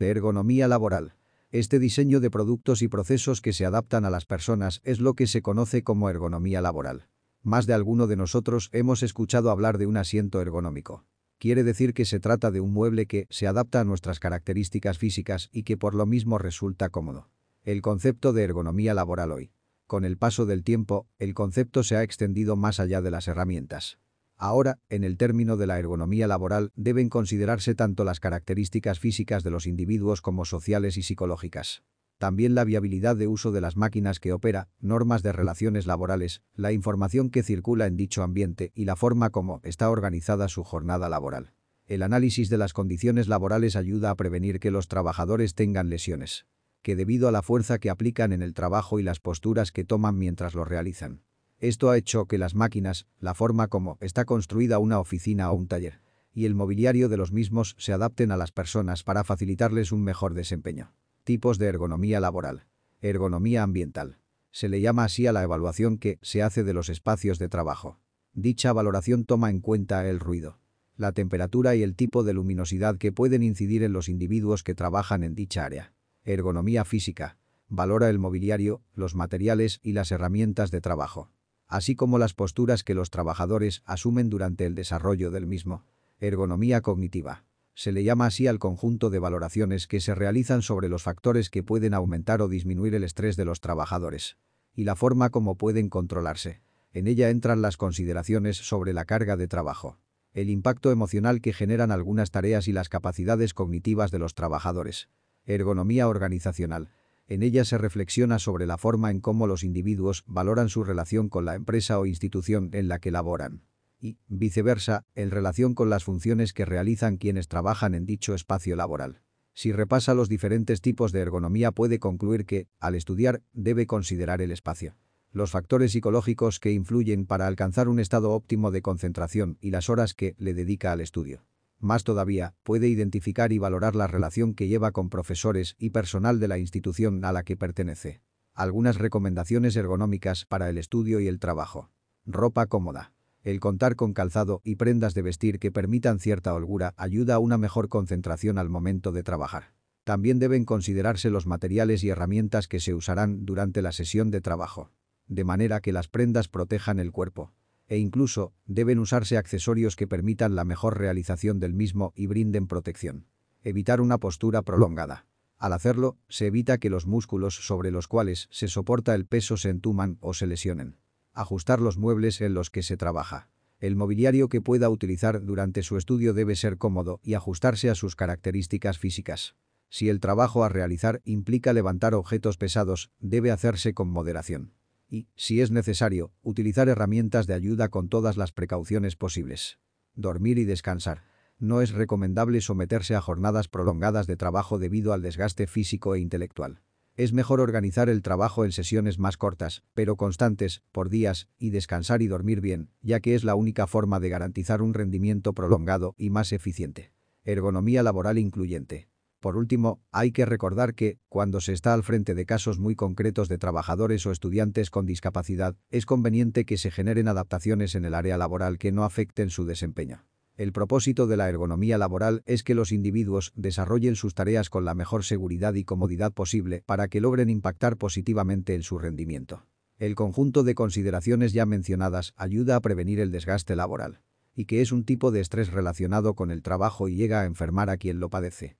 Ergonomía laboral. Este diseño de productos y procesos que se adaptan a las personas es lo que se conoce como ergonomía laboral. Más de alguno de nosotros hemos escuchado hablar de un asiento ergonómico. Quiere decir que se trata de un mueble que se adapta a nuestras características físicas y que por lo mismo resulta cómodo. El concepto de ergonomía laboral hoy. Con el paso del tiempo, el concepto se ha extendido más allá de las herramientas. Ahora, en el término de la ergonomía laboral, deben considerarse tanto las características físicas de los individuos como sociales y psicológicas. También la viabilidad de uso de las máquinas que opera, normas de relaciones laborales, la información que circula en dicho ambiente y la forma como está organizada su jornada laboral. El análisis de las condiciones laborales ayuda a prevenir que los trabajadores tengan lesiones. Que debido a la fuerza que aplican en el trabajo y las posturas que toman mientras lo realizan. Esto ha hecho que las máquinas, la forma como está construida una oficina o un taller, y el mobiliario de los mismos se adapten a las personas para facilitarles un mejor desempeño. Tipos de ergonomía laboral. Ergonomía ambiental. Se le llama así a la evaluación que se hace de los espacios de trabajo. Dicha valoración toma en cuenta el ruido, la temperatura y el tipo de luminosidad que pueden incidir en los individuos que trabajan en dicha área. Ergonomía física. Valora el mobiliario, los materiales y las herramientas de trabajo, así como las posturas que los trabajadores asumen durante el desarrollo del mismo. Ergonomía cognitiva se le llama así al conjunto de valoraciones que se realizan sobre los factores que pueden aumentar o disminuir el estrés de los trabajadores y la forma como pueden controlarse. En ella entran las consideraciones sobre la carga de trabajo, el impacto emocional que generan algunas tareas y las capacidades cognitivas de los trabajadores. Ergonomía organizacional. En ella se reflexiona sobre la forma en cómo los individuos valoran su relación con la empresa o institución en la que laboran y, viceversa, en relación con las funciones que realizan quienes trabajan en dicho espacio laboral. Si repasa los diferentes tipos de ergonomía puede concluir que, al estudiar, debe considerar el espacio. Los factores psicológicos que influyen para alcanzar un estado óptimo de concentración y las horas que le dedica al estudio. Más todavía, puede identificar y valorar la relación que lleva con profesores y personal de la institución a la que pertenece. Algunas recomendaciones ergonómicas para el estudio y el trabajo. Ropa cómoda. El contar con calzado y prendas de vestir que permitan cierta holgura ayuda a una mejor concentración al momento de trabajar. También deben considerarse los materiales y herramientas que se usarán durante la sesión de trabajo. De manera que las prendas protejan el cuerpo. E incluso, deben usarse accesorios que permitan la mejor realización del mismo y brinden protección. Evitar una postura prolongada. Al hacerlo, se evita que los músculos sobre los cuales se soporta el peso se entuman o se lesionen. Ajustar los muebles en los que se trabaja. El mobiliario que pueda utilizar durante su estudio debe ser cómodo y ajustarse a sus características físicas. Si el trabajo a realizar implica levantar objetos pesados, debe hacerse con moderación. Y, si es necesario, utilizar herramientas de ayuda con todas las precauciones posibles. Dormir y descansar. No es recomendable someterse a jornadas prolongadas de trabajo debido al desgaste físico e intelectual. Es mejor organizar el trabajo en sesiones más cortas, pero constantes, por días, y descansar y dormir bien, ya que es la única forma de garantizar un rendimiento prolongado y más eficiente. Ergonomía laboral incluyente. Por último, hay que recordar que, cuando se está al frente de casos muy concretos de trabajadores o estudiantes con discapacidad, es conveniente que se generen adaptaciones en el área laboral que no afecten su desempeño. El propósito de la ergonomía laboral es que los individuos desarrollen sus tareas con la mejor seguridad y comodidad posible para que logren impactar positivamente en su rendimiento. El conjunto de consideraciones ya mencionadas ayuda a prevenir el desgaste laboral y que es un tipo de estrés relacionado con el trabajo y llega a enfermar a quien lo padece.